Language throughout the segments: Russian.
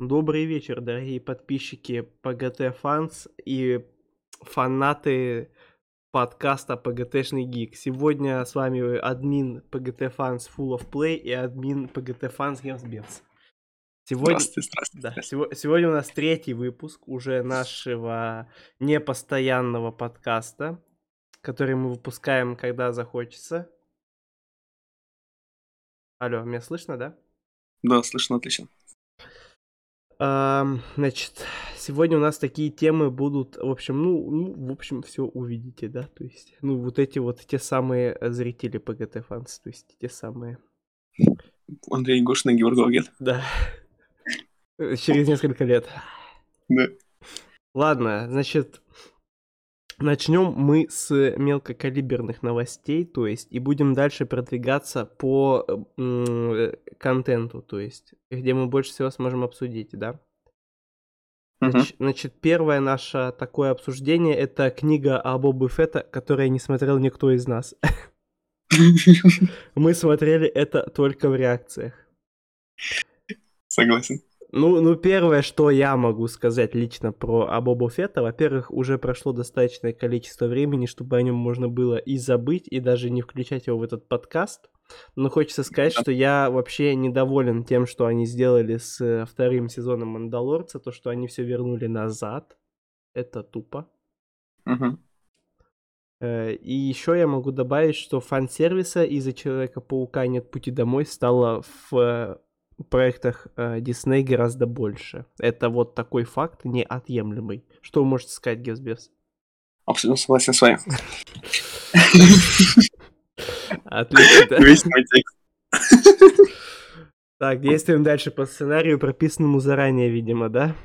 Добрый вечер, дорогие подписчики ПГТ Фанс и фанаты подкаста ПГТшный Гик. Сегодня с вами админ ПГТ Фанс Full of Play и админ ПГТ Фанс Гемсбец. Сегодня... Здравствуйте, здравствуйте. Да, сего- сегодня у нас третий выпуск уже нашего непостоянного подкаста, который мы выпускаем, когда захочется. Алло, меня слышно, да? Да, слышно отлично. Значит, сегодня у нас такие темы будут, в общем, ну, ну, в общем, все увидите, да, то есть, ну, вот эти вот те самые э, зрители ПГТ фанс, то есть, те самые, Андрей Гошин и Георг Лагет. да, через несколько лет. Да. Ладно, значит, начнем мы с мелкокалиберных новостей, то есть, и будем дальше продвигаться по э, м, э, контенту, то есть, где мы больше всего сможем обсудить, да? Нач- Значит, первое наше такое обсуждение это книга о Бобе Фетта, которую не смотрел никто из нас. Мы смотрели это только в реакциях. Согласен. Ну, ну, первое, что я могу сказать лично про Абобо Фетта, во-первых, уже прошло достаточное количество времени, чтобы о нем можно было и забыть, и даже не включать его в этот подкаст. Но хочется сказать, что я вообще недоволен тем, что они сделали с э, вторым сезоном Мандалорца, то, что они все вернули назад. Это тупо. Э, И еще я могу добавить, что фан-сервиса из-за Человека-паука нет пути домой стало в э, проектах э, Disney гораздо больше. Это вот такой факт неотъемлемый. Что вы можете сказать, Гесбес? Абсолютно согласен с вами. Отлично. да. Весь мой текст. Так, действуем дальше по сценарию, прописанному заранее, видимо, да?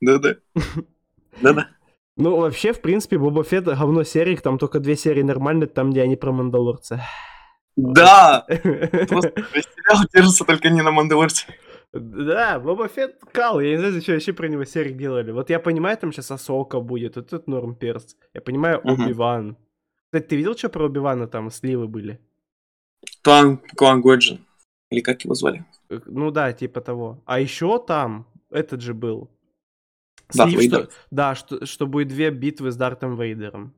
Да-да. Да-да. Ну, вообще, в принципе, Боба Фетт говно серий, там только две серии нормальные, там, где они про Мандалорца. Да! Просто сериал держится только не на Мандалорце. Да, Боба Фетт кал, я не знаю, зачем вообще про него серии делали. Вот я понимаю, там сейчас Асока будет, вот это норм перс. Я понимаю. Оби-Ван. Кстати, ты видел, что про Оби-Вана там сливы были? Туан Куан Годжин. Или как его звали? Э, Ну да, типа того. А еще там этот же был. Дарт Слив, Вейдер? что, да, что, что будет две битвы с Дартом Вейдером.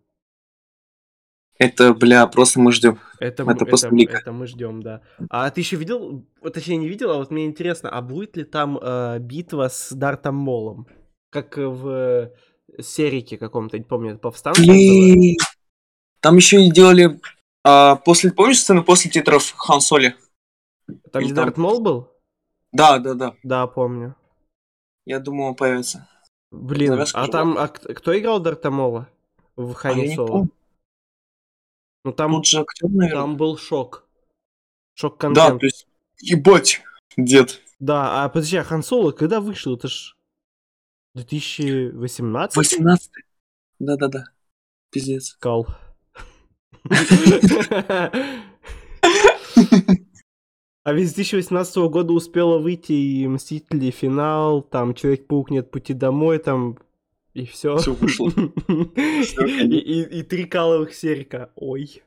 Это, бля, просто мы ждем. Это, Это после это, это мы ждем, да. А ты еще видел, точнее не видел, а вот мне интересно, а будет ли там э, битва с Дартом Молом? Как в э, серике каком-то, не помню, это было? Блин. Там еще и делали... а, после, помнишь сцену после титров Хан Соли? Там или Дарт Мол был? Да, да, да. Да, помню. Я думаю, он появится. Блин, Завязка а там, а кто играл Дарта Мола в А Хане не Соло? Ну там, Тот же актер, наверное. там был шок. Шок Да, то есть, ебать, дед. Да, а подожди, а Хан Соло когда вышел? Это ж 2018? 18 Да-да-да. Пиздец. Кал. А ведь с 2018 года успела выйти и Мстители финал, там Человек-паук нет пути домой, там и все. Всё вышло. И, и- и три каловых серика. Ой.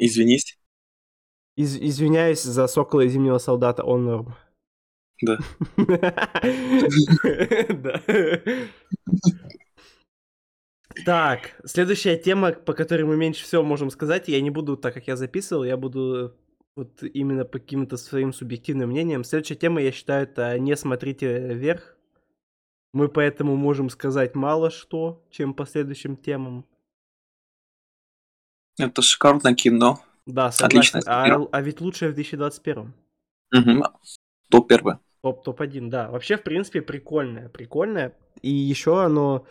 Извинись. Из- извиняюсь за Сокола и Зимнего Солдата, он норм. Да. Да. Так, следующая тема, по которой мы меньше всего можем сказать, я не буду, так как я записывал, я буду вот именно по каким-то своим субъективным мнениям. Следующая тема, я считаю, это не смотрите вверх. Мы поэтому можем сказать мало что, чем по следующим темам. Это шикарное кино. Да, Отлично, согласен. А, смотрел. а ведь лучшее в 2021. Мгм. Топ первое. Топ топ-1, да. Вообще, в принципе, прикольное. Прикольное. И еще оно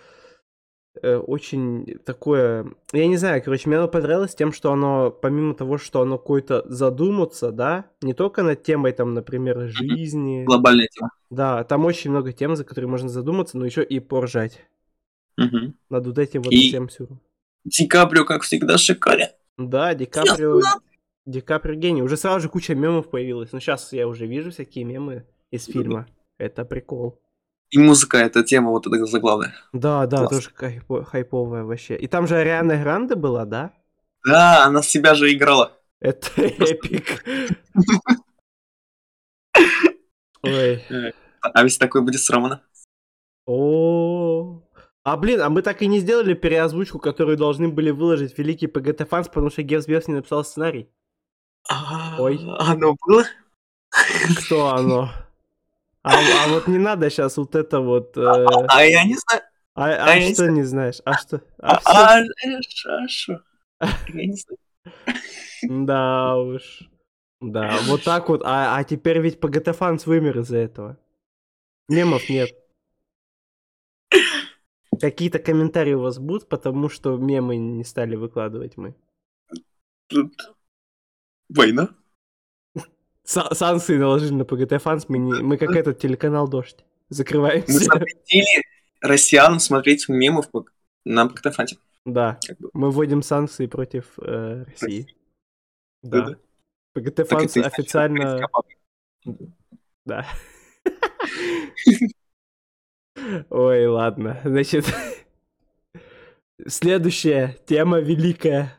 очень такое... Я не знаю, короче, мне оно понравилось тем, что оно, помимо того, что оно какое-то задуматься, да, не только над темой, там, например, жизни, Глобальная тема. да, там очень много тем, за которые можно задуматься, но еще и поржать Мгм. над вот этим вот И- всем сюром. Ди Каприо, как всегда, шикарен. Да, Ди Каприо... Ди Каприо гений. Уже сразу же куча мемов появилась. Ну, сейчас я уже вижу всякие мемы из фильма. Это прикол. И музыка, эта тема, вот это заглавная. Да, да, Класс. тоже хайпо- хайповая вообще. И там же Ариана Гранде была, да? Да, она себя же играла. Это эпик. Ой. А если такое будет с Романа? О. А блин, а мы так и не сделали переозвучку, которую должны были выложить великий ПГТ фанс, потому что Гевс Бевс не написал сценарий. Ой. Оно было? Кто оно? А, а вот не надо сейчас вот это вот. э, А я не знаю. а, а а что не знаешь? А что? А А, а, ш- а шо? Я не знаю. Да уж. Да, вот так вот. А, а теперь ведь ПГТ фанс вымер из-за этого. Мемов нет. Какие-то комментарии у вас будут, потому что мемы не стали выкладывать мы. Тут Война? Са- санкции наложили на ПГТ фанс, мы, не- мы как этот телеканал Дождь. Мы Закрываемся. запретили россиянам смотреть мемов на Ктофанте. Да, Как бы. мы вводим санкции против э, России. Да. Да-да. ПГТ фанс официально... Да. Ой, ладно. Значит, следующая тема великая.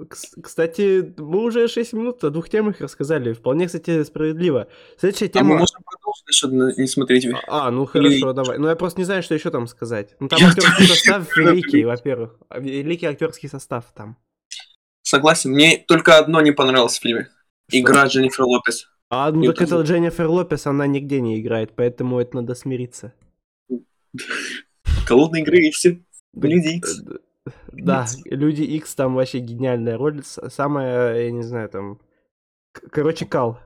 Кс- Кстати, мы уже 6 минут о двух темах рассказали. Вполне, кстати, справедливо. Следующая А мы тема... можем продолжить, что не смотреть. А, ну хорошо, давай. Ну я просто не знаю, что еще там сказать. Ну там Я актерский состав великий, во-первых. А, Великий актерский состав там. Согласен. Мне только одно не понравилось в фильме. Игра Дженнифер Лопес. А, ну так это. Дженнифер Лопес, она нигде не играет, поэтому это надо смириться. Голодные игры и все. Люди Икс. Да, Люди X там вообще гениальная роль. Самая, я не знаю, там... Короче, Кал.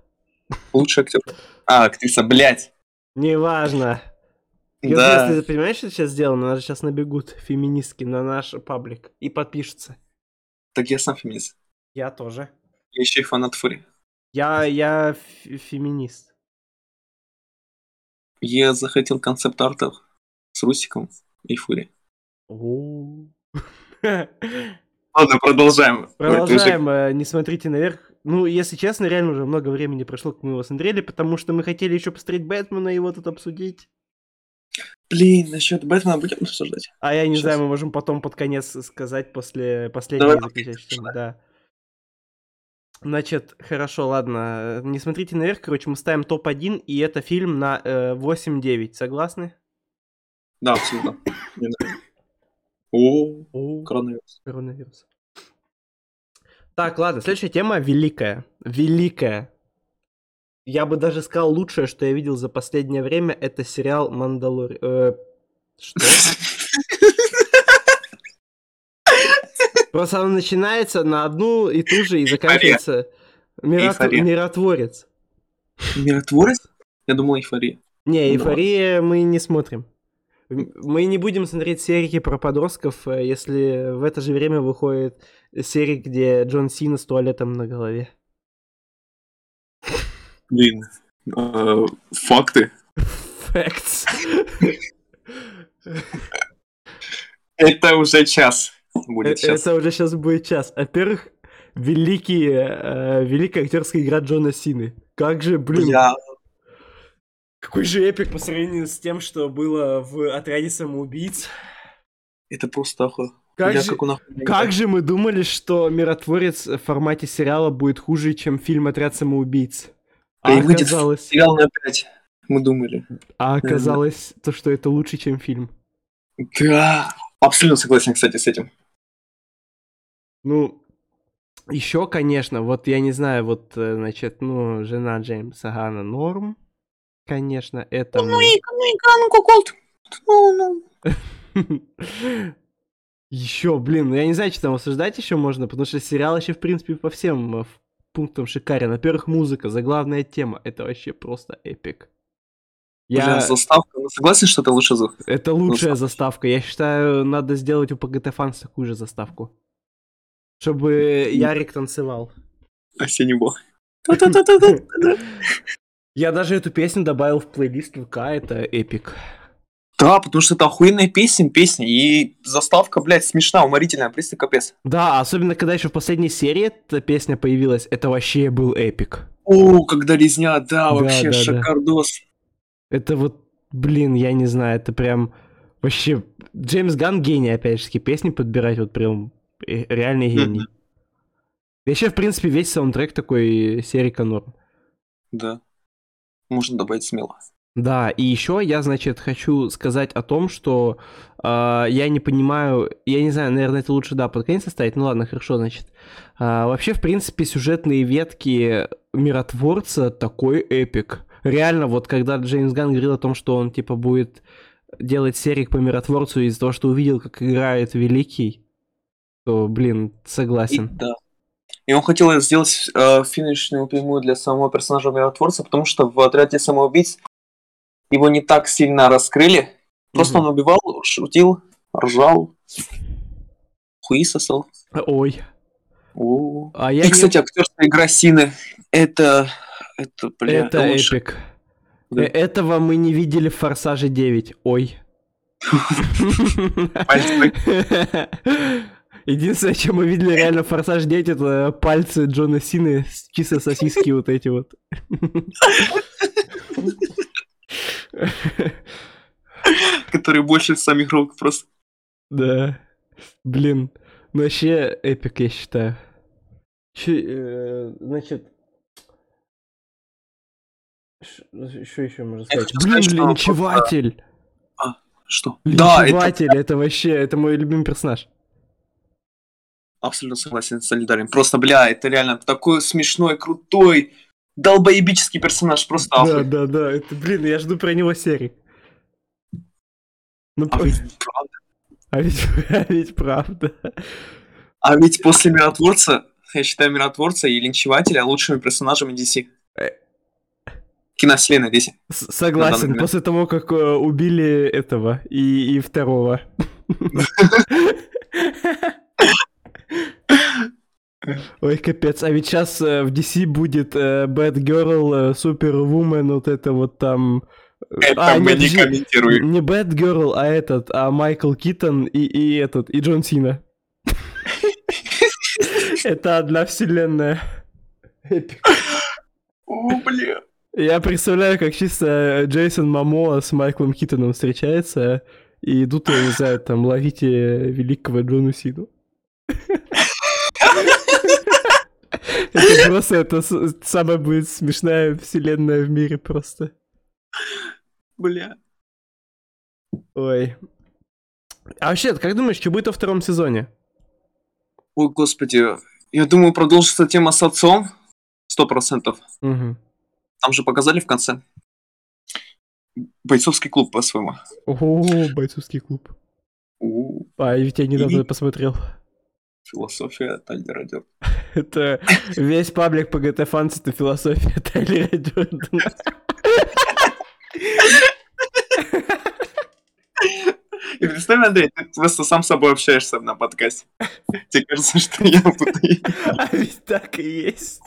Лучший актер. А, актриса, блядь. Неважно. Если, Да. если ты понимаешь, что сейчас сделано, нас сейчас набегут феминистки на наш паблик и подпишутся. Так я сам феминист. Я тоже. Я еще и фанат Фури. Я, я феминист. Я захотел концепт арта с Русиком и Фури. О. Ладно, продолжаем. Уже- Продолжаем, э, не смотрите наверх. Ну, если честно, реально уже много времени прошло, как мы его смотрели, потому что мы хотели еще посмотреть Бэтмена и его тут обсудить. Блин, насчет Бэтмена будем обсуждать? А я не Щас. знаю, мы можем потом под конец сказать после заключающей темы, да. Значит, хорошо, ладно. Не смотрите наверх, короче, мы ставим топ-1, и это фильм на э, 8-9. Согласны? Да, абсолютно. О, О, коронавирус. коронавирус. Так, ладно, следующая тема великая. Великая. Я бы даже сказал, лучшее, что я видел за последнее время, это сериал Мандалори... э, что? Просто оно начинается на одну и ту же и заканчивается мирот- миротворец. Миротворец? Я думал, эйфория. Не, Ну, эйфория мы не смотрим. Мы не будем смотреть серии про подростков, э, если в это же время выходит серия, где Джон Сина с туалетом на голове. Блин. э, Факты. Facts. Это уже час будет Э, сейчас. Это уже сейчас будет час. Во-первых, великий, э, великая актерская игра Джона Сины. Как же, блин, Бля, какой же эпик по сравнению с тем, что было в отряде самоубийц. это просто охуенно. Как же, как как же мы думали, что миротворец в формате сериала будет хуже, чем фильм Отряд самоубийц? И А выйдет оказалось, сериал на 5. Мы думали. а оказалось то, что это лучше, чем фильм. Да. Абсолютно согласен, кстати, с этим. Ну, еще, конечно, вот я не знаю, вот, э, значит, ну, жена Джеймса Гана норм, конечно, это... мы- Еще, блин, ну я не знаю, что там обсуждать еще можно, потому что сериал еще, в принципе, по всем э, пунктам шикарен. Во-первых, музыка, заглавная тема, это вообще просто эпик. Я... заставка. Ну, Согласен, что это лучше звук? Это лучшая заставка. Я считаю, надо сделать у ПГТ Фанс такую же заставку. Чтобы Ярик танцевал. Осенний бог. Я даже эту песню добавил в плейлист ВК, это эпик. Да, потому что это охуенная песня, песня. И заставка, блядь, смешная, уморительная, просто капец. Да, особенно когда еще в последней серии эта песня появилась, это вообще был эпик. О, когда резня, да, Да, вообще да, да. шикардос. Это вот, блин, я не знаю, это прям вообще... Джеймс Ган гений, опять же, песни подбирать, вот прям реальный гений. Еще, в принципе, весь саундтрек такой серии норм. Да. Можно добавить смело. Да, и еще я, значит, хочу сказать о том, что э, я не понимаю, я не знаю, наверное, это лучше, да, под конец оставить, ну ладно, хорошо, значит. Э, вообще, в принципе, сюжетные ветки Миротворца такой эпик. Реально, вот когда Джеймс Ган говорил о том, что он, типа, будет делать серии по Миротворцу из-за того, что увидел, как играет Великий, то, блин, согласен. И, да. И он хотел сделать э, финишную прямую для самого персонажа Миротворца, потому что в отряде самоубийц его не так сильно раскрыли. Просто Мгм. он убивал, шутил, ржал, хуи сосал. Ой. О. А я И, не- кстати, актерская игра Сины. Это... Это, бля, Это лучше. эпик. Да. Э, Этого мы не видели в Форсаже 9. Ой. Единственное, что мы видели реально Форсаж 9, это пальцы Джона Сины, чисто сосиски вот эти вот. Который больше самих рук просто. Да. Блин. Ну вообще эпик, я считаю. Чё, э, значит... Что еще можно сказать? Блин, сказать, что линчеватель! Что? Да, это Линчеватель, это вообще, это мой любимый персонаж. Абсолютно согласен с солидарен. Просто, бля, это реально такой смешной, крутой, долбоебический персонаж. Просто Да, ахуй. да, да. Это, блин, я жду про него серии. Ну, А ведь, правда. а ведь, а ведь правда. А ведь после Миротворца, я считаю Миротворца и Линчевателя лучшими персонажами DC. Э. Киновселенной DC. С- Согласен, после того, как э, убили этого и, и второго. Ой, капец. А ведь сейчас в DC будет э, Batgirl, э, Superwoman, вот это вот там... э, Это а, мы нет, не комментируем. Не Batgirl, а этот, а Майкл Китон и, и этот, и Джон Сина. Это одна вселенная. О, бля. Я представляю, как чисто Джейсон Мамоа с Майклом Китоном встречается и идут, я не знаю, там, ловите великого Джону Сину. Это просто, это самая будет смешная вселенная в мире просто. Бля. Ой. А вообще, как думаешь, что будет во втором сезоне? Ой, господи. Я думаю, продолжится тема с отцом. Сто процентов. Мгм. Там же показали в конце. Бойцовский клуб, по-своему. О, бойцовский клуб. У, А, я ведь я недавно И- посмотрел. Философия Тайлера Дёрдена. Это весь паблик по GT Fans это философия Тайлера Дёрдена. И представь, Андрей, ты просто сам с собой общаешься на подкасте. Тебе кажется, что я буду... А ведь так и есть.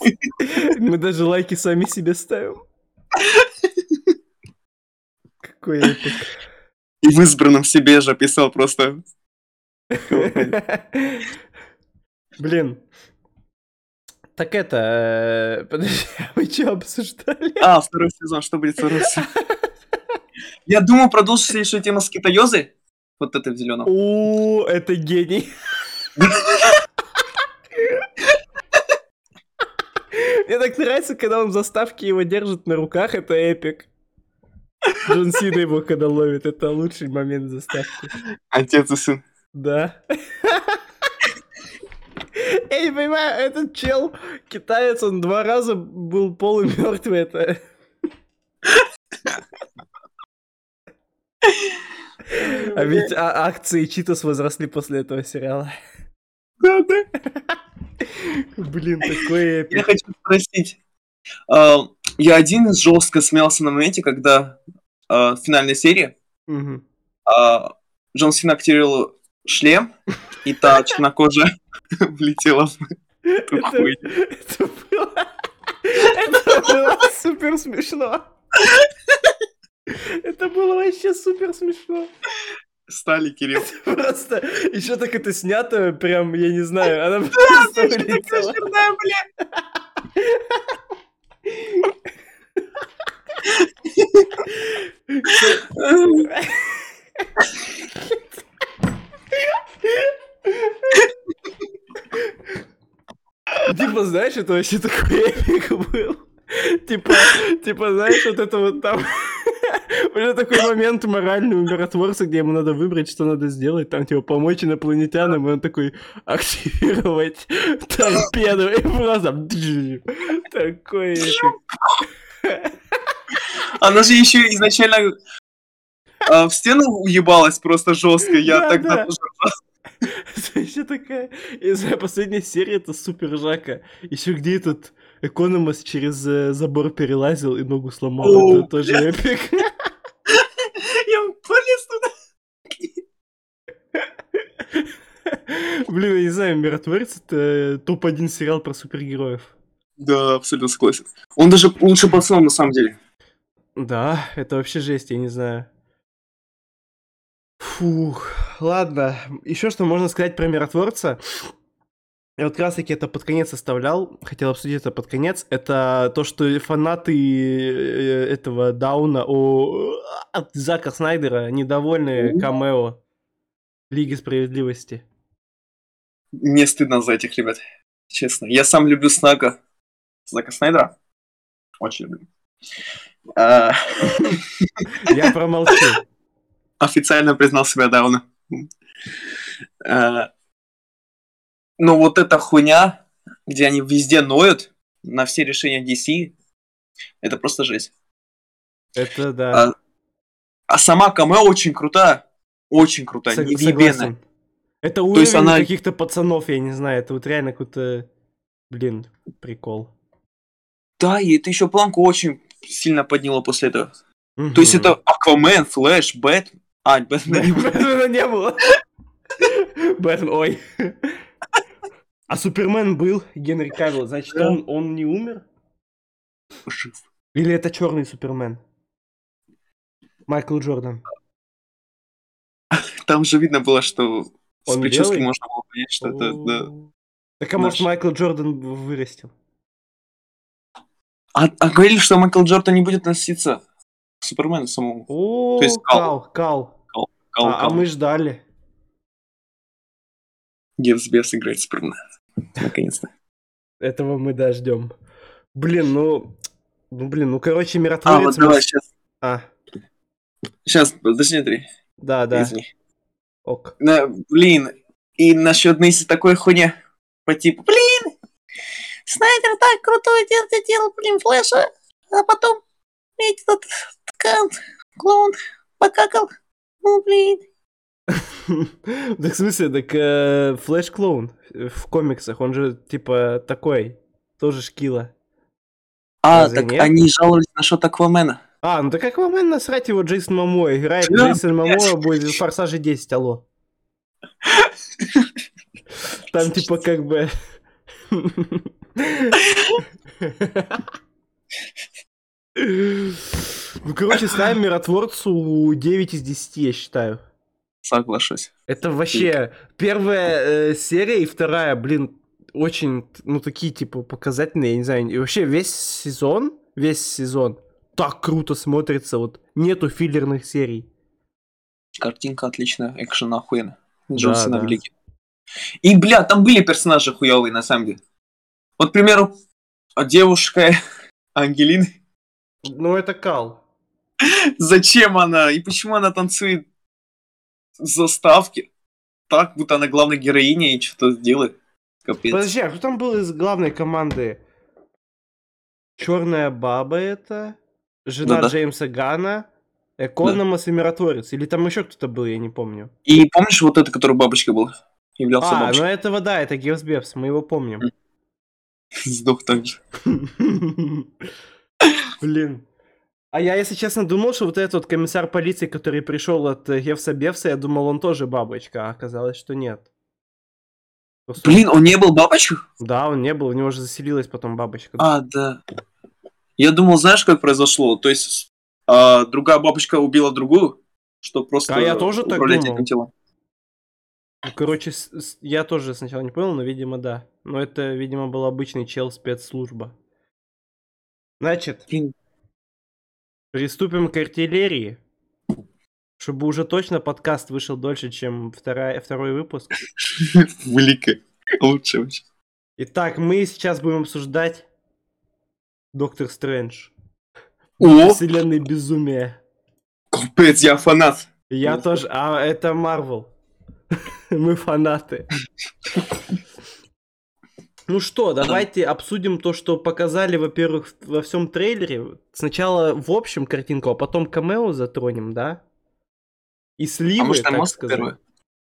Мы даже лайки сами себе ставим. Какой эпик. И в избранном себе же писал просто... Блин. Так это... э, Подожди, а вы что обсуждали? А, второй сезон, что будет второй сезон? Я думаю, продолжится еще тема с. Вот это в зеленом. О, это гений. Мне так нравится, когда он в заставке его держит на руках, это эпик. Джон Сина его когда ловит, это лучший момент заставки. Отец и сын. Да. Я не понимаю, этот чел, китаец, он два раза был полумертвый, это... А ведь а- акции Читос возросли после этого сериала. Да, да. Блин, такой Я хочу спросить. а, Я один из жестко смеялся на моменте, когда а, в финальной серии а, Джон Сина активировал шлем, и та чернокожая влетела в эту Это хуйню. это было... Это было супер смешно. Это было вообще супер смешно. Стали, Кирилл. Просто еще так это снято, прям, я не знаю, она просто улетела. Черная, бля. Типа, знаешь, это вообще такой эпик был. Типа, типа, знаешь, вот это вот там... Уже такой момент моральный у миротворца, где ему надо выбрать, что надо сделать, там, типа, помочь инопланетянам, и он такой, активировать торпеду, и просто... Такой... Она же еще изначально а, в стену уебалась просто жестко. Я Да, тогда да. тоже Еще такая... Из последней серии это супер жака. Еще где этот Экономос через э, забор перелазил и ногу сломал. О, это тоже бля. эпик. Я полез туда. Блин, я не знаю, Миротворец это топ-1 сериал про супергероев. Да, абсолютно согласен. Он даже лучше пацан на самом деле. Да, это вообще жесть, я не знаю. Фух, ладно. Еще что можно сказать про Миротворца? Я вот как раз таки это под конец оставлял, хотел обсудить это под конец. Это то, что фанаты э, этого Дауна от Зака Снайдера недовольны камео Лиги Справедливости. Мне стыдно за этих ребят. Честно. Я сам люблю Снака. Знака Снайдера. Очень люблю. А, Я промолчу. официально признал себя Дауна. А, Ну вот эта хуйня, где они везде ноют на все решения DC, это просто жесть. Это да. А, А сама камео очень крутая. Очень крутая, Сог- невъебенная. Это То есть уровень она- каких-то пацанов, я не знаю. Это вот реально какой-то, блин, прикол. Да, и это еще планку очень сильно подняло после этого. То есть это Аквамен, Флэш, Бэт... А, Бэтмен. Бэтмена не было. Бэтмен, ой. А Супермен был, Генри Кавилл, значит, Да. он, он не умер? Жив. Или это черный Супермен? Майкл Джордан. Там же видно было, что с Он прически белый? можно было понять, что это... да. О. Так а может. Майкл Джордан вырастил? А, а говорили, что Майкл Джордан не будет носиться к Супермену самому. О, То есть Кал. Кал, Кал. Кал, А, а Кал. мы ждали. Гевс Бес играет Супермена. Наконец-то. Этого мы дождем. Блин, ну... Ну, блин, ну, короче, А, миротворец... вот мы- давай, сейчас. А, Сейчас, подожди, Андрей. да, да, Извини. ок. На- блин, и насчет Нейси такой хуйни по типу, блин, Снайдер так крутой делал, делал, блин, Флэша, а потом этот ткан, клоун покакал, ну, блин. Так в смысле, так э, Флэш Клоун в комиксах, он же типа такой, тоже шкила. А, Разве так нет? они жаловались насчет Аквамена. А, ну так Аквамен насрать его Джейсон Мамоя. Играет Да, Джейсон Мамоя будет в Форсаже 10, алло. Там типа как бы... Ну, короче, ставим миротворцу 9 из 10, я считаю. Соглашусь. Это вообще первая э, серия и вторая, блин, очень, ну, такие, типа, показательные, я не знаю. И вообще весь сезон, весь сезон так круто смотрится, вот нету филлерных серий. Картинка отличная, экшен охуенно. Да, Джон Сина да. великий. И, бля, там были персонажи хуёвые, на самом деле. Вот, к примеру, девушка Ангелина. Ну, это Кал. Зачем она? И почему она танцует в заставке? Так, будто она главная героиня и что-то делает. Капец. Подожди, а кто там был из главной команды? Черная баба это? Жена Да-да. Джеймса Гана? Экономос и Миротворец? Или там еще кто-то был, я не помню. И помнишь вот это, который бабочка был? Являлся А, ну бабочкой. этого да, это Гевс Бевс, мы его помним. Сдох так же. Блин. А я, если честно, думал, что вот этот вот комиссар полиции, который пришел от э, Гевса Бевса, я думал, он тоже бабочка, а оказалось, что нет. Просто- Блин, он не был бабочкой? Да, он не был, у него же заселилась потом бабочка. А, да. Я думал, знаешь, как произошло? То есть, а, другая бабочка убила другую, что просто А я тоже так думал. телом. Ну, Короче, я тоже сначала не понял, но, видимо, да. Но это, видимо, был обычный чел спецслужба. Значит, Блин. Приступим к артиллерии. Чтобы уже точно подкаст вышел дольше, чем вторая, второй выпуск. Великая. Лучше вообще. Итак, мы сейчас будем обсуждать Доктор Стрэндж. О, Вселенной безумия. капец, я фанат. Я тоже, а это Марвел. Мы фанаты. Ну что, давайте обсудим то, что показали, во-первых, во всем трейлере. Сначала в общем картинку, а потом камео затронем, да? И сливы, А может, так сказать. первое?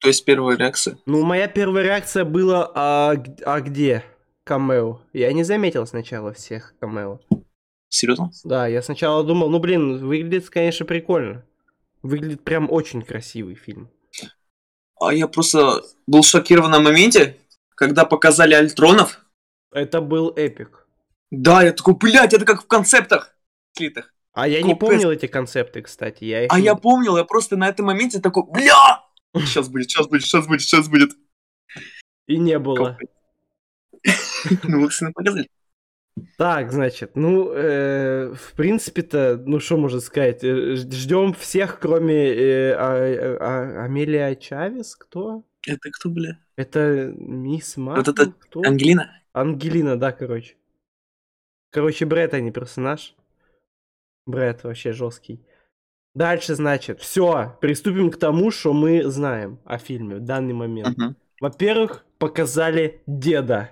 То есть первая реакция? Ну, моя первая реакция была, а, а где камео? Я не заметил сначала всех камео. Серьезно? Да, я сначала думал, ну, блин, выглядит, конечно, прикольно. Выглядит прям очень красивый фильм. А я просто был шокирован на моменте, когда показали Альтронов. Это был эпик. Да, я такой, блядь, это как в концептах слитых. А я не помнил эти концепты, кстати. Я их А я помнил, я просто на этом моменте такой, бля! Сейчас будет, сейчас будет, сейчас будет, сейчас будет. И не было. Ну, вот, сына, показали. Так, значит, ну, э, в принципе-то, ну, что можно сказать, ждем всех, кроме э, а- а- Амелия Чавес, кто? Это кто, бля? Это мисс Марвел? Вот это кто? Ангелина? Ангелина, да, короче. Короче, Брэд, а не персонаж. Брэд вообще жесткий. Дальше, значит, все, приступим к тому, что мы знаем о фильме в данный момент. Мгм. Во-первых, показали деда.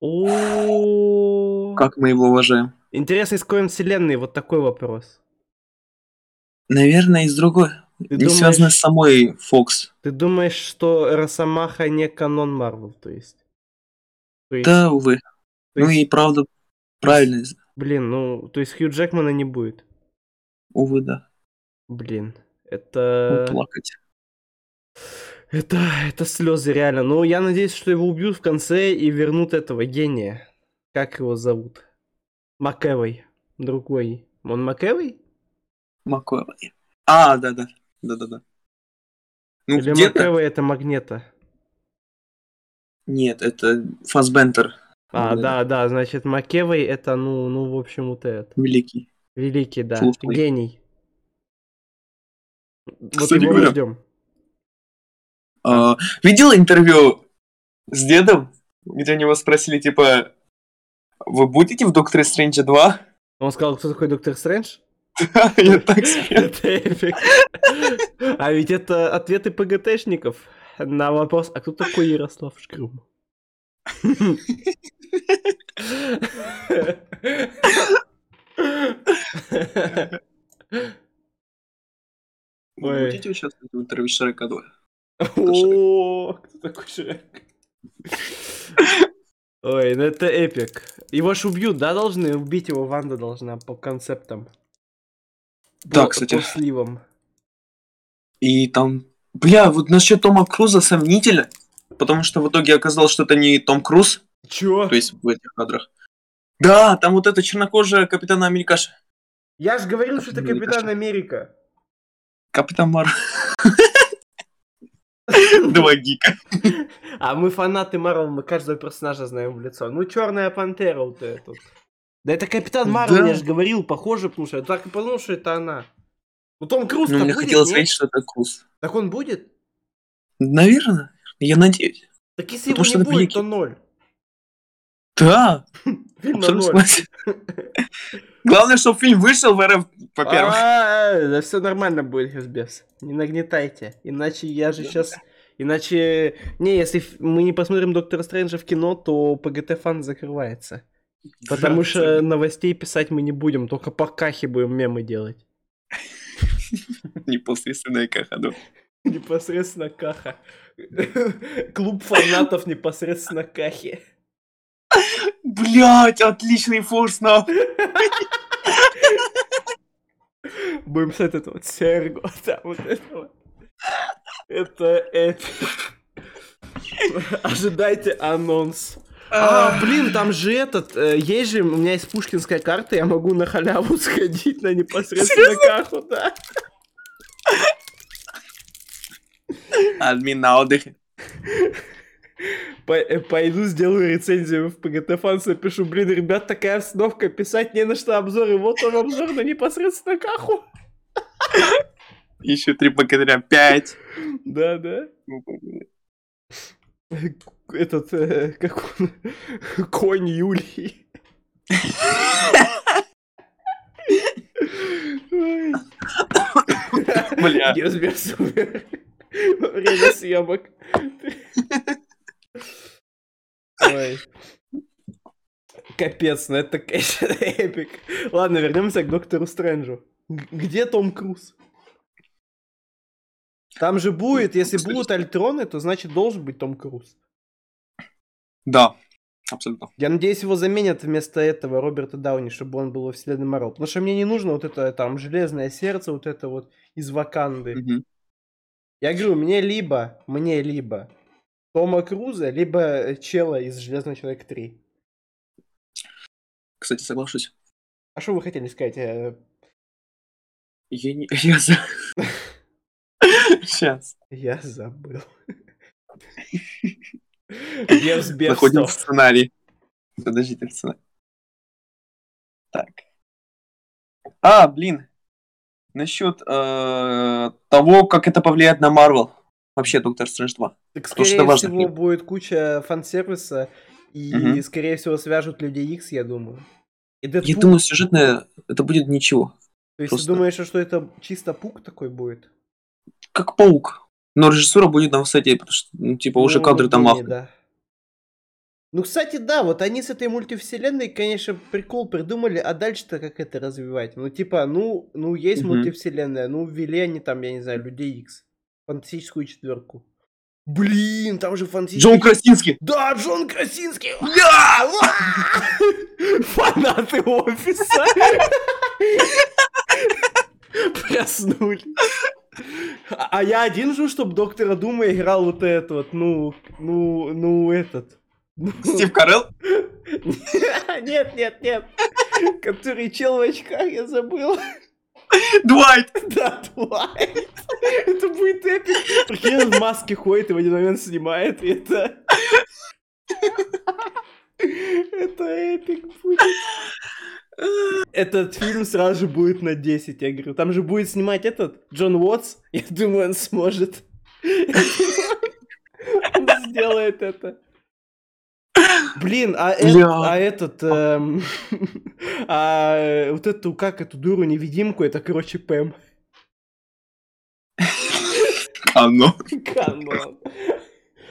О, Как мы его уважаем? Интересно, из какой вселенной? Вот такой вопрос. Наверное, из другой. Ты Не связано с самой Фокс. ты думаешь, что Росомаха не канон Марвел, то есть? То есть, Да, увы. то Ну есть, и правда, правильно. блин, ну, то есть Хью Джекмана не будет. Увы, да. Блин, Ну, это... плакать. Это, это слезы, реально. Ну, я надеюсь, что его убьют в конце и вернут этого гения. Как его зовут? Макэвой. Другой. Он Макэвой? Маккой. А, да, да. Да, да, да. Ну, Или. Макэвой это Магнета? Нет, это Фасбентер. А, Да. да, значит, Макэвой это, ну, ну, в общем, вот этот. Великий. Великий, да. Слушай. Гений. Вот Кстати его говоря, ждем. А, видел интервью с дедом, где у него спросили, типа, вы будете в Докторе Стрэнджа 2? Он сказал, кто такой Доктор Стрэндж? Я так смеюсь. Это эпик. А ведь это ответы ПГТшников на вопрос, а кто такой Ярослав Шкрум? Вы Ой. будете участвовать в интервью с Шрека 2? О, кто такой Шрек? Ой, ну это эпик. Его ж убьют, да, должны? Убить его Ванда должна по концептам. Да, По- кстати. По сливам. И там... Бля, вот насчет Тома Круза сомнительно, потому что в итоге оказалось, что это не Том Круз, Чё? то есть в этих кадрах. Да, там вот эта чернокожая Капитана Америкаша. Я ж говорил, что это Капитан. Америка. Капитан Мар. Два гика. А мы фанаты Марвел, мы каждого персонажа знаем в лицо. Ну, Черная Пантера вот этот. Да это Капитан Марвел, Да. я же говорил, похоже, потому что я так и подумал, что это она. Ну, Том Круз Ну, мне будет, хотелось нет? сказать, что это Круз. Так он будет? Наверное, я надеюсь. Так если Потому его не будет, великий. то ноль. Да, Фильм на ноль. Главное, чтобы фильм вышел в РФ, во-первых. А, Да все нормально будет, Хесбес. Не нагнетайте. Иначе я же сейчас... Иначе... Не, если мы не посмотрим Доктора Стрэнджа в кино, то ПГТ фан закрывается. Потому что новостей писать мы не будем, только по кахе будем мемы делать. Непосредственная каха, Непосредственно каха. Клуб фанатов непосредственно кахи. Блять, отличный форс, нахуй. Будем писать это вот Серго, да, вот это вот. Это это. Ожидайте анонс. А, блин, там же этот, э, есть же, у меня есть пушкинская карта, я могу на халяву сходить на непосредственно каху, да. Админ на отдыхе. Э, Пойду сделаю рецензию в ПГТ Фанс, напишу, блин, ребят, такая обстановка, писать не на что обзоры, вот он обзор на непосредственно каху. Еще три богатыря, пять. Да, да. Этот, э, как он, конь Юлий. Ой. Бля. Геосбер супер. Во время съемок. Ой. Капец, ну это, конечно, эпик. Ладно, вернемся к Доктору Стрэнджу. Где Том Круз? Там же будет, если будут альтроны, то значит должен быть Том Круз. Да, абсолютно. Я надеюсь, его заменят вместо этого Роберта Дауни, чтобы он был во вселенной Марвел. Потому что мне не нужно вот это там железное сердце, вот это вот из Ваканды. Мгм. Я говорю, мне либо, мне либо Тома Круза, либо э, Чела из Железного Человека 3. Кстати, соглашусь. А что вы хотели сказать? Э, Я не... Я за... Сейчас. Я забыл. Бевс, Бевс, Заходим в сценарий. Подождите, в сценарий. Так. А, блин. Насчет э, того, как это повлияет на Марвел. Вообще, Доктор Стрэндж 2. Так, Потому что скорее важно всего, будет куча фан-сервиса, и, Мгм. скорее всего, свяжут Людей Икс, я думаю. И Я Дэдпул. думаю, сюжетное это будет ничего. То есть просто- ты думаешь, что это чисто пук такой будет? Как паук. Но режиссура будет на высоте, потому что, ну, типа, уже Ну, кадры там ахуй. да. Ну, кстати, да, вот они с этой мультивселенной, конечно, прикол придумали, а дальше-то как это развивать? Ну, типа, ну, ну есть Мгм. мультивселенная, ну, ввели они там, я не знаю, Людей Икс, фантастическую четверку. Блин, там же фантастический... Джон Красинский! Да, Джон Красинский! Да! Фанаты офиса! Проснулись. А а я один жду, чтобы доктора Дума играл вот этот вот, ну, ну, ну, этот. Ну, Стив Карелл? Нет, нет, нет. Который чел в очках, я забыл. Двайт! Да, Двайт. Это будет эпик. Прикинь, он в маске ходит и в один момент снимает, и это... Это эпик будет. Этот фильм сразу же будет на 10, я говорю. Там же будет снимать этот Джон Уотс. Я думаю, он сможет. Он сделает это. Блин, а, э- а этот... эм, а вот эту, как эту дуру-невидимку, это, короче, Пэм. Оно. Канон.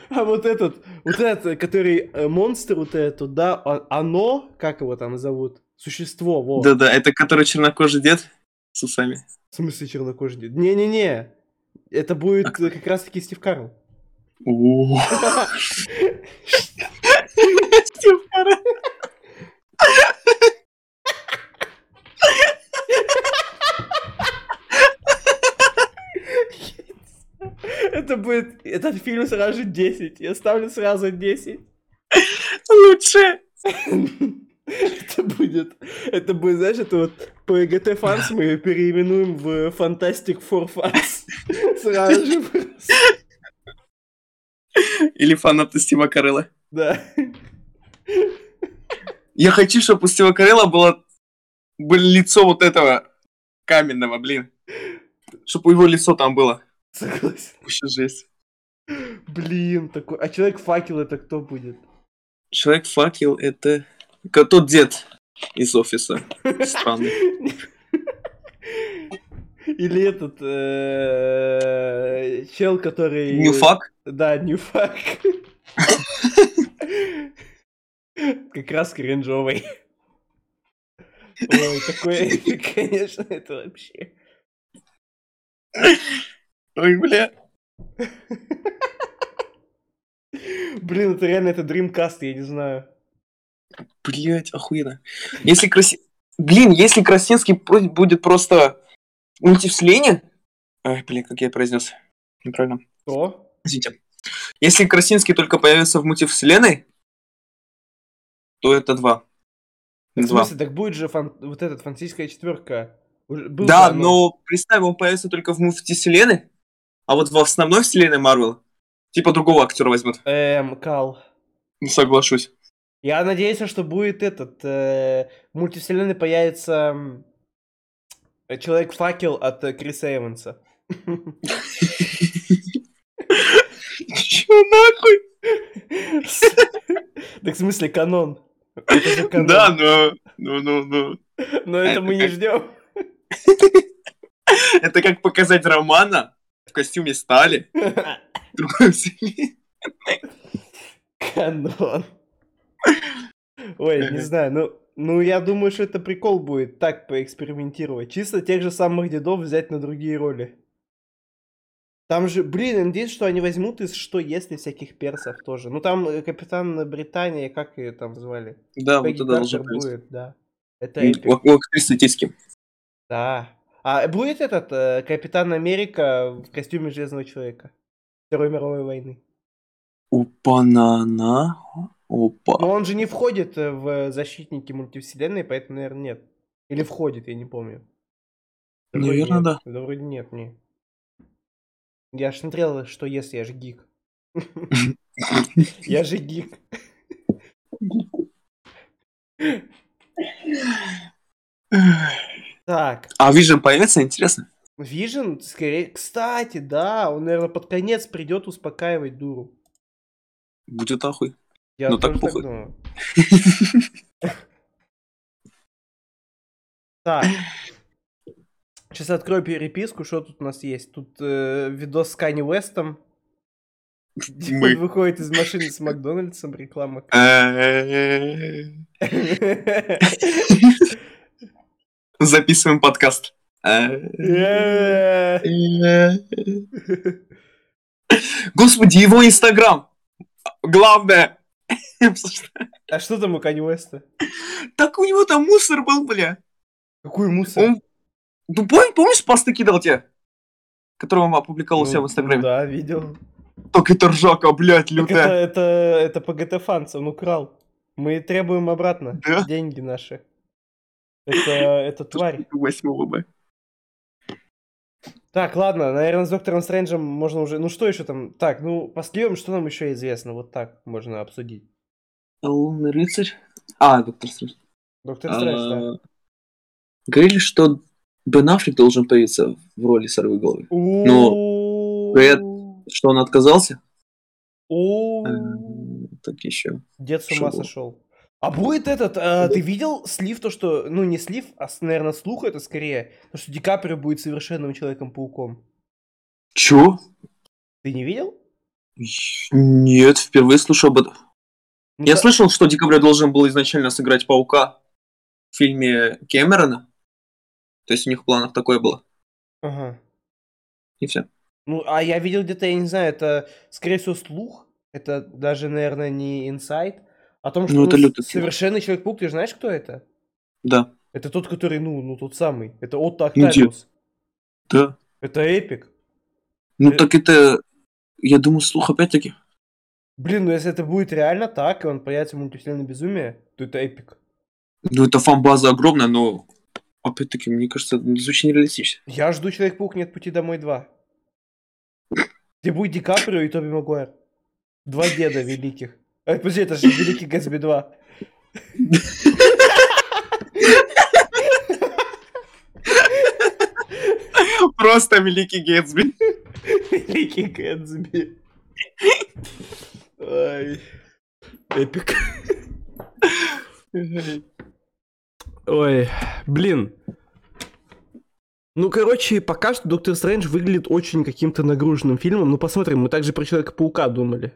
А вот этот, вот этот, который э, монстр, вот этот, да, а- оно, как его там зовут? Существо, во. Да-да, это который чернокожий дед с усами. В смысле чернокожий? дед? Не-не-не. Это будет э, как раз-таки Стив Карл. Стив Карелл. Это будет... Этот фильм сразу же 10. Я ставлю сразу 10. Лучше. Это будет... Это будет, знаешь, это вот по ЭГТ фанс мы ее переименуем в Fantastic Four Fans. Сразу же. Или фанаты Стива Карелла. Да. Я хочу, чтобы у Стива Карелла было, было лицо вот этого каменного, блин. Чтобы его лицо там было. Согласен. Вообще жесть. Блин, такой... А Человек-факел это кто будет? Человек-факел это... как Тот дед из офиса. Странный. Или этот... э, Чел, который... Ньюфак? Да, Ньюфак. Как раз кринжовый. Ой, такой, конечно, это вообще. Ой, бля. Блин, это реально, это Dreamcast, я не знаю. Блять, охуенно. Если Краси... Блин, если Красинский будет просто мультивселение... Ой, блин, как я произнес. Неправильно. Что? Извините. Если Красинский только появится в мультивселенной, то это два. В Два. смысле, так будет же фан- вот этот фантастическая четверка. Был Да, оно. но представь, он появится только в мультивселенной, а вот в основной вселенной Марвел типа другого актера возьмут. Эм, Кал. Не соглашусь. Я надеюсь, что будет этот... э, в мультивселенной появится э, Человек-факел от э, Криса Эванса. Чё нахуй? Так в смысле канон. Да, но... Ну, ну, ну. Но это мы не ждем. Это как показать Романа в костюме стали. Канон. Ой, не знаю, ну, ну я думаю, что это прикол будет так поэкспериментировать. Чисто тех же самых дедов взять на другие роли. Там же, блин, я надеюсь, что они возьмут из «Что если» всяких персов тоже. Ну там э, Капитан Британия, как ее там звали? Да, вот Пегги это Картер быть. будет, да. Это У у актрисы тиски. да. А будет этот э, Капитан Америка в костюме Железного Человека? Второй мировой войны. Опа-на-на. Опа. Но он же не входит э, в защитники мультивселенной, поэтому, наверное, нет. Или входит, я не помню. Да вроде Наверно, нет. да. Да вроде нет, не. Я ж смотрел, что если я же гик. Я же гик. Так, А Vision появится, интересно? Vision, скорее... Кстати, да, он, наверное, под конец придет успокаивать дуру. Будет ахуй. Я Ну, так так думаю. Так. Сейчас открою переписку, что тут у нас есть. Тут э, видос с Канни Уэстом. где. Он выходит из машины с Макдональдсом, реклама. Записываем подкаст. Господи, его инстаграм. Главное. А что там у Канни Уэста? Так у него там мусор был, бля. Какой мусор? Он... Ну, пом- помнишь, посты кидал тебе? Который он опубликовал у себя Ну, в инстаграме? Да, видел. Так это ржака, блядь, Так это, лютая. это, это ПГТ Фанс, он украл. Мы требуем обратно Да? деньги наши. Это, это тварь. Восьмого бы. Так, ладно, наверное, с Доктором Стрэнджем можно уже... Ну что еще там? Так, ну, по сливам, что нам еще известно? Вот так можно обсудить. Лунный рыцарь. А, доктор Стрэндж. Доктор Стрэндж, да. А, Говорили, что Бен Аффлек должен появиться в роли сорвы головы. У- говорят, Что он отказался? Э, Так еще. Дед с ума сошел. А будет этот, а, ты видел слив, то что, ну не слив, а, наверное, слух это скорее, то что Ди Каприо будет совершенным Человеком-пауком. Чё? Ты не видел? Нет, впервые слышу об этом. Ну, Я та- слышал, что Ди Каприо должен был изначально сыграть Паука в фильме Кэмерона. То есть у них в планах такое было. Ага. И все. Ну, а я видел где-то, я не знаю, это, скорее всего, слух. Это даже, наверное, не инсайт. О том, что Ну, это ну, совершенный Человек-паук, ты же знаешь, кто это? Да. Это тот, который, ну, ну тот самый. Это Отто Ну? Октавиус. Да. Это эпик. Ну Э. так это... Я думаю, слух опять-таки. Блин, ну если это будет реально так, и он появится в мультивселенной безумие, то это эпик. Ну это фан-база огромная, но... Опять-таки, мне кажется, это звучит нереалистично. Я жду Человек-паук нет пути домой 2. Где будет Ди Каприо и Тоби Магуайр. Два деда великих. А, подожди, это же Великий Гэтсби 2. Просто великий Гетсби. Великий Гэтсби. Ай. Эпик. Ой, блин. Ну, короче, пока что Доктор Стрэндж выглядит очень каким-то нагруженным фильмом. Ну, посмотрим, мы также про Человека-паука думали.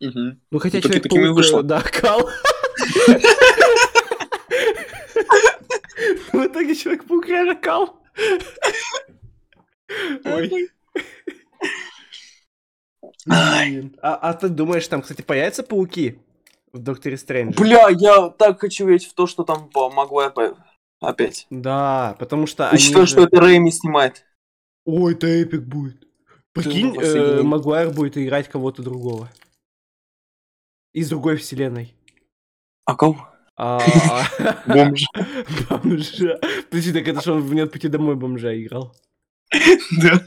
Мгм. Ну, хотя В итоге человек таким и паук, вышло. э, Да, кал. В итоге Человек-паук реально кал. Ой. Блин. А, а ты думаешь, там, кстати, появятся пауки в Докторе Стрэндже? Бля, я так хочу верить в то, что там Магуайр опять. Да, потому что они Учитывая, же- что это Рэйми снимает. Ой, это эпик будет. Прикинь, э, Магуайр будет играть кого-то другого. Из другой вселенной. А кого? А, Бомж. Бомжа. Подожди, так это же он в «Нет пути домой» бомжа играл. Да.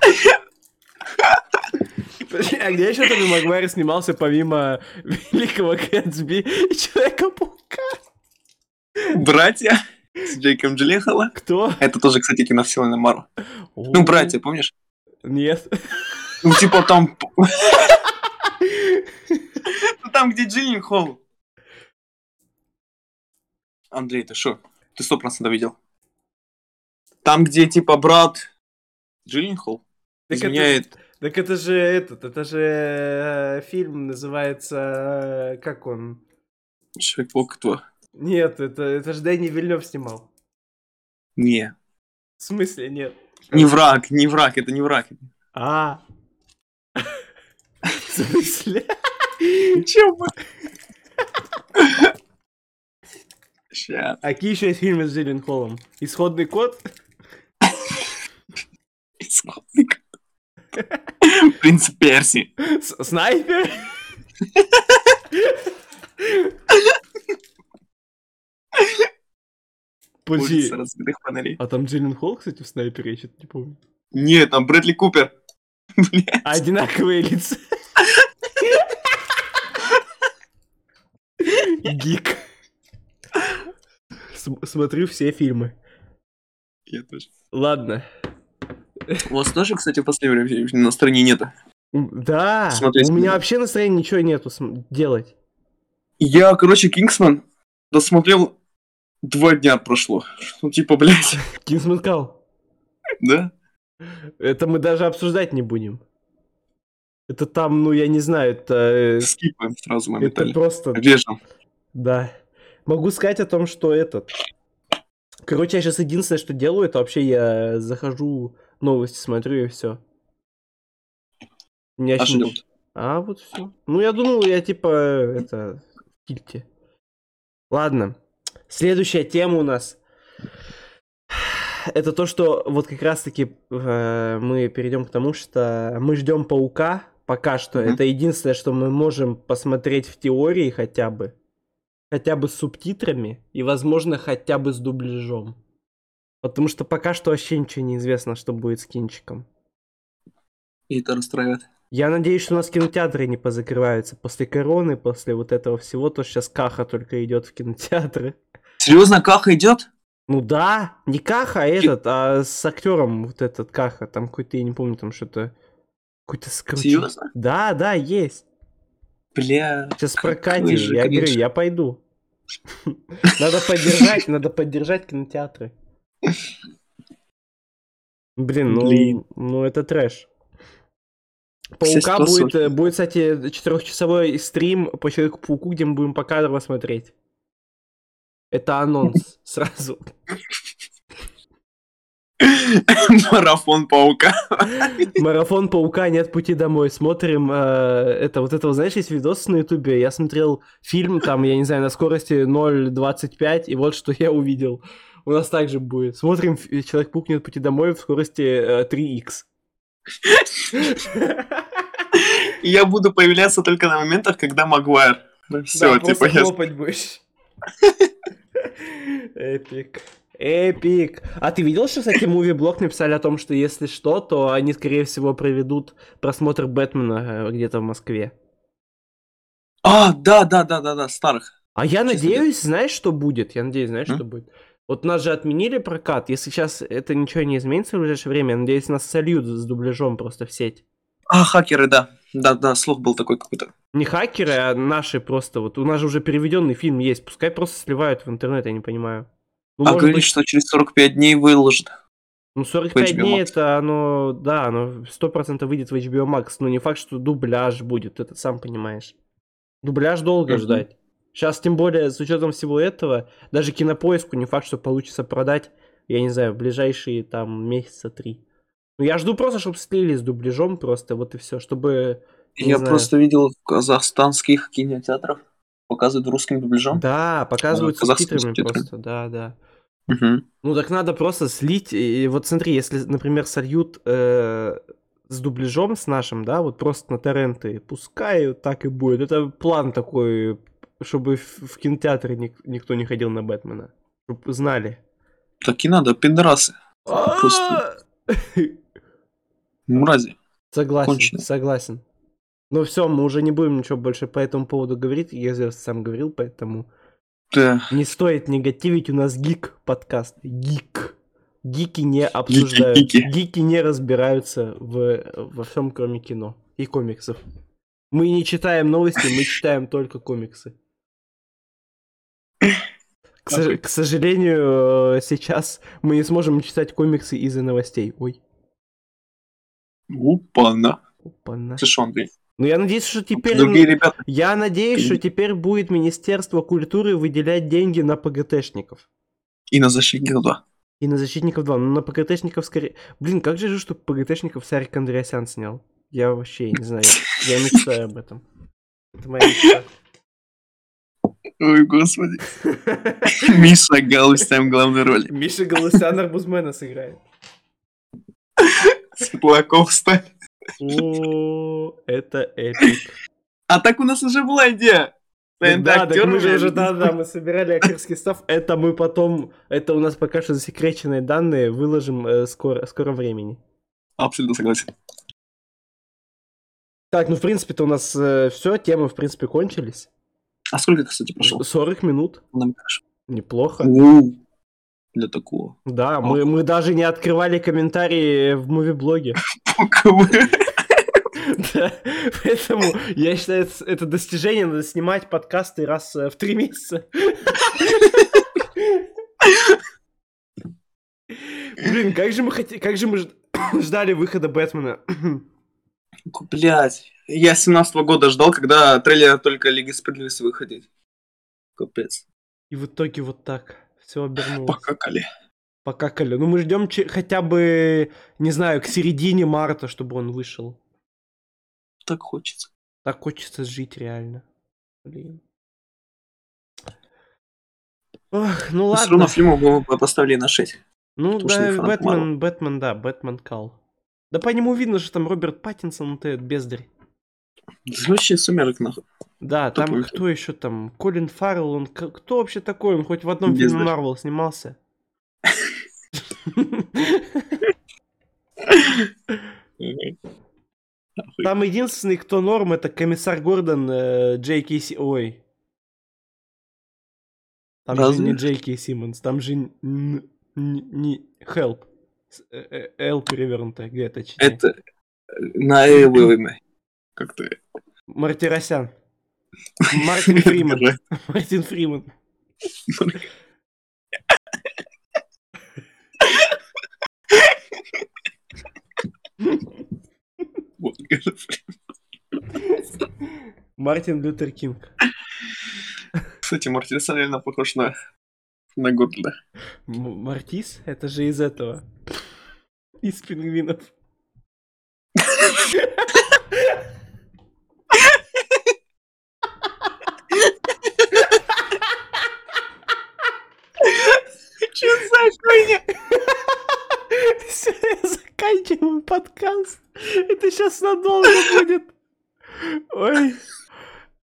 Подожди, а где еще Тоби Магуайр снимался помимо Великого Гэтсби и Человека-паука? Братья с Джейком Джилленхола. Кто? Это тоже, кстати, киновселенная Мару. Ну, братья, помнишь? Нет. Ну, типа там... там, где Джилленхол. Андрей, ты что? Ты сто процентов видел. Там, где, типа, брат Джилленхол Так это- изменяет... Так это же этот, это же э, фильм называется, э, как он? Человек-паук 2. Нет, это, это же Дэнни Вильнев снимал. Не. В смысле нет? Не враг, не враг, это не враг. А. В смысле? Чё вы? Ща. А какие еще есть фильмы с Джилленхолом? Исходный код? Исходный код. Принц Перси. Снайпер? Подожди, а там Джилленхол, кстати, в снайпере, я что-то не помню. Нет, там Брэдли Купер. Одинаковые лица. Гик. См- Смотрю все фильмы. Я тоже. Ладно. У вас тоже, кстати, в последнее время настроения нету? Да, Смотреть у меня фильмы. вообще настроения ничего нету см- делать. Я, короче, Кингсман досмотрел два дня прошло. Ну, типа, блядь, Кингсман Кал. да? Это мы даже обсуждать не будем. Это там, ну я не знаю, это, э, Скипаем сразу это моментально. просто, Режем. да. Могу сказать о том, что этот... Короче, я сейчас единственное, что делаю, это вообще я захожу, новости смотрю и все. Меня А нич- делать? А, вот все. Ну, я думал, я типа, это, в тильте. Ладно. Следующая тема у нас. Это то, что вот как раз-таки э, мы перейдем к тому, что мы ждем паука. Пока что Мгм. это единственное, что мы можем посмотреть в теории хотя бы. Хотя бы с субтитрами и, возможно, хотя бы с дубляжом. Потому что пока что вообще ничего не известно, что будет с кинчиком. И это расстраивает. Я надеюсь, что у нас кинотеатры не позакрываются после короны, после вот этого всего, то сейчас Каха только идет в кинотеатры. Серьезно, Каха идет? Ну да, не Каха, а этот, а с актером вот этот Каха, там какой-то, я не помню, там что-то, какой-то скручен. Серьезно? Да, да, есть. Бля. Сейчас же я говорю, я пойду. Надо поддержать, надо поддержать кинотеатры. Блин, ну, Блин. ну это трэш. Паука будет, э, будет, кстати, четырехчасовой стрим по Человеку-пауку, где мы будем по кадрово смотреть. Это анонс сразу. Марафон паука. Марафон Паука нет пути домой. Смотрим, э, это вот это, вот, знаешь, есть видос на Ютубе. Я смотрел фильм там, я не знаю, на скорости 0.25, и вот что я увидел. У нас также будет. Смотрим ф- Человек-паук нет пути домой в скорости э, 3х. Я буду появляться только на моментах, когда Магуайр. Все, Да, типа я... хлопать будешь. Эпик. Эпик. А ты видел, что, кстати, муви-блог написали о том, что если что, то они, скорее всего, проведут просмотр Бэтмена э, где-то в Москве. А, да, да, да, да, да, старых. А я Чисто надеюсь, знаешь, что будет? Я надеюсь, знаешь, М? что будет? Вот нас же отменили прокат. Если сейчас это ничего не изменится в ближайшее время, надеюсь, нас сольют с дубляжом просто в сеть. А, хакеры, да. Да, да, слух был такой какой-то. Не хакеры, а наши просто. Вот у нас же уже переведенный фильм есть. Пускай просто сливают в интернет, я не понимаю. Ну, а говорили, быть, что через 45 дней выложат. ну 45 HBO дней Max. это оно, да, оно 100% выйдет в HBO Max, но не факт, что дубляж будет, это сам понимаешь. Дубляж долго Мгм. ждать. Сейчас, тем более, с учетом всего этого, даже кинопоиску не факт, что получится продать, я не знаю, в ближайшие там месяца три. Ну, я жду просто, чтобы слили с дубляжом просто, вот и все, чтобы... Я знаю. просто видел в казахстанских кинотеатрах показывают русским дубляжом. Да, показывают Ну, казахскими субтитрами просто, да, да. Мгм. Ну так надо просто слить. И вот смотри, если, например, сольют э, с дубляжом с нашим, да, вот просто на торренты, пускай так и будет. Это план такой, чтобы в, кинотеатре ник- никто не ходил на Бэтмена. Чтобы знали. Так и надо, пидорасы. Просто- Мрази. Согласен, конченые. согласен. Ну все, мы уже не будем ничего больше по этому поводу говорить. Я сам говорил, поэтому Да. не стоит негативить. У нас гик подкаст. Гик. Гики не обсуждают. гики. Гики не разбираются в, во всем, кроме кино и комиксов. Мы не читаем новости, мы читаем только комиксы. К, сож- к сожалению, э, сейчас мы не сможем читать комиксы из-за новостей. Ой, опа-на. Ты шо, Андрей? Ну я надеюсь, что теперь... Другие ребята. Я надеюсь, что теперь будет Министерство культуры выделять деньги на ПГТшников. И на защитников 2. И на Защитников 2. Ну, на ПГТшников скорее... Блин, как же же, что ПГТшников Сарик Андреасян снял? Я вообще не знаю. Я мечтаю об этом. Это моя мечта. Ой, господи. Миша Галус там в главной роли. Миша Галусян Арбузмена сыграет. Светлаков станет. О, это эпик. А так у нас уже была идея. Да, так мы же уже, да, да, мы собирали актерский став. Это мы потом, это у нас пока что засекреченные данные, выложим э, скоро, скоро времени. Абсолютно согласен. Так, ну в принципе-то у нас все, темы в принципе кончились. А сколько, кстати, прошло? 40 минут, Намекаешь? неплохо. У, Для такого. Да, мы, мы даже не открывали комментарии в муви-блоге. Да, Поэтому я считаю, это- достижение, надо снимать подкасты раз э, в три месяца. Блин, как же мы хотели, как же мы ждали выхода Бэтмена. Блять. Я с 17 года ждал, когда трейлер только Лиги Справедливости выходит. Капец. И в итоге вот так все обернулось. Покакали. Покакали. Ну мы ждем хотя бы, не знаю, к середине марта, чтобы он вышел. Так хочется. Так хочется жить реально. Блин. Ох, ну Все равно ладно. фильму бы поставили на 6. Ну да, Бэтмен. Бэтмен, да, Бэтмен кал. Да по нему видно, что там Роберт Паттинсон, вот этот бездарь. Вообще сумерок нахуй. Да, там Тупой. кто еще там? Колин Фаррелл, он кто вообще такой? Он хоть в одном фильме. Марвел снимался. Там единственный, кто норм, это комиссар Гордон э, Джей Кей Си- Ой. Там же не Джей Кей Симмонс, там же не. С- э, э, Л перевернутая, где это читать? Это на э выводимое. Как то Мартиросян. Мартин Фриман. Мартин Фриман. Мартин Лютер Кинг. Кстати, Мартирсон реально похож на на. М- Мартис? Это же из этого. Из пингвинов. Че за хуйня? Все, заканчиваем подкаст. Это сейчас надолго будет. Ой.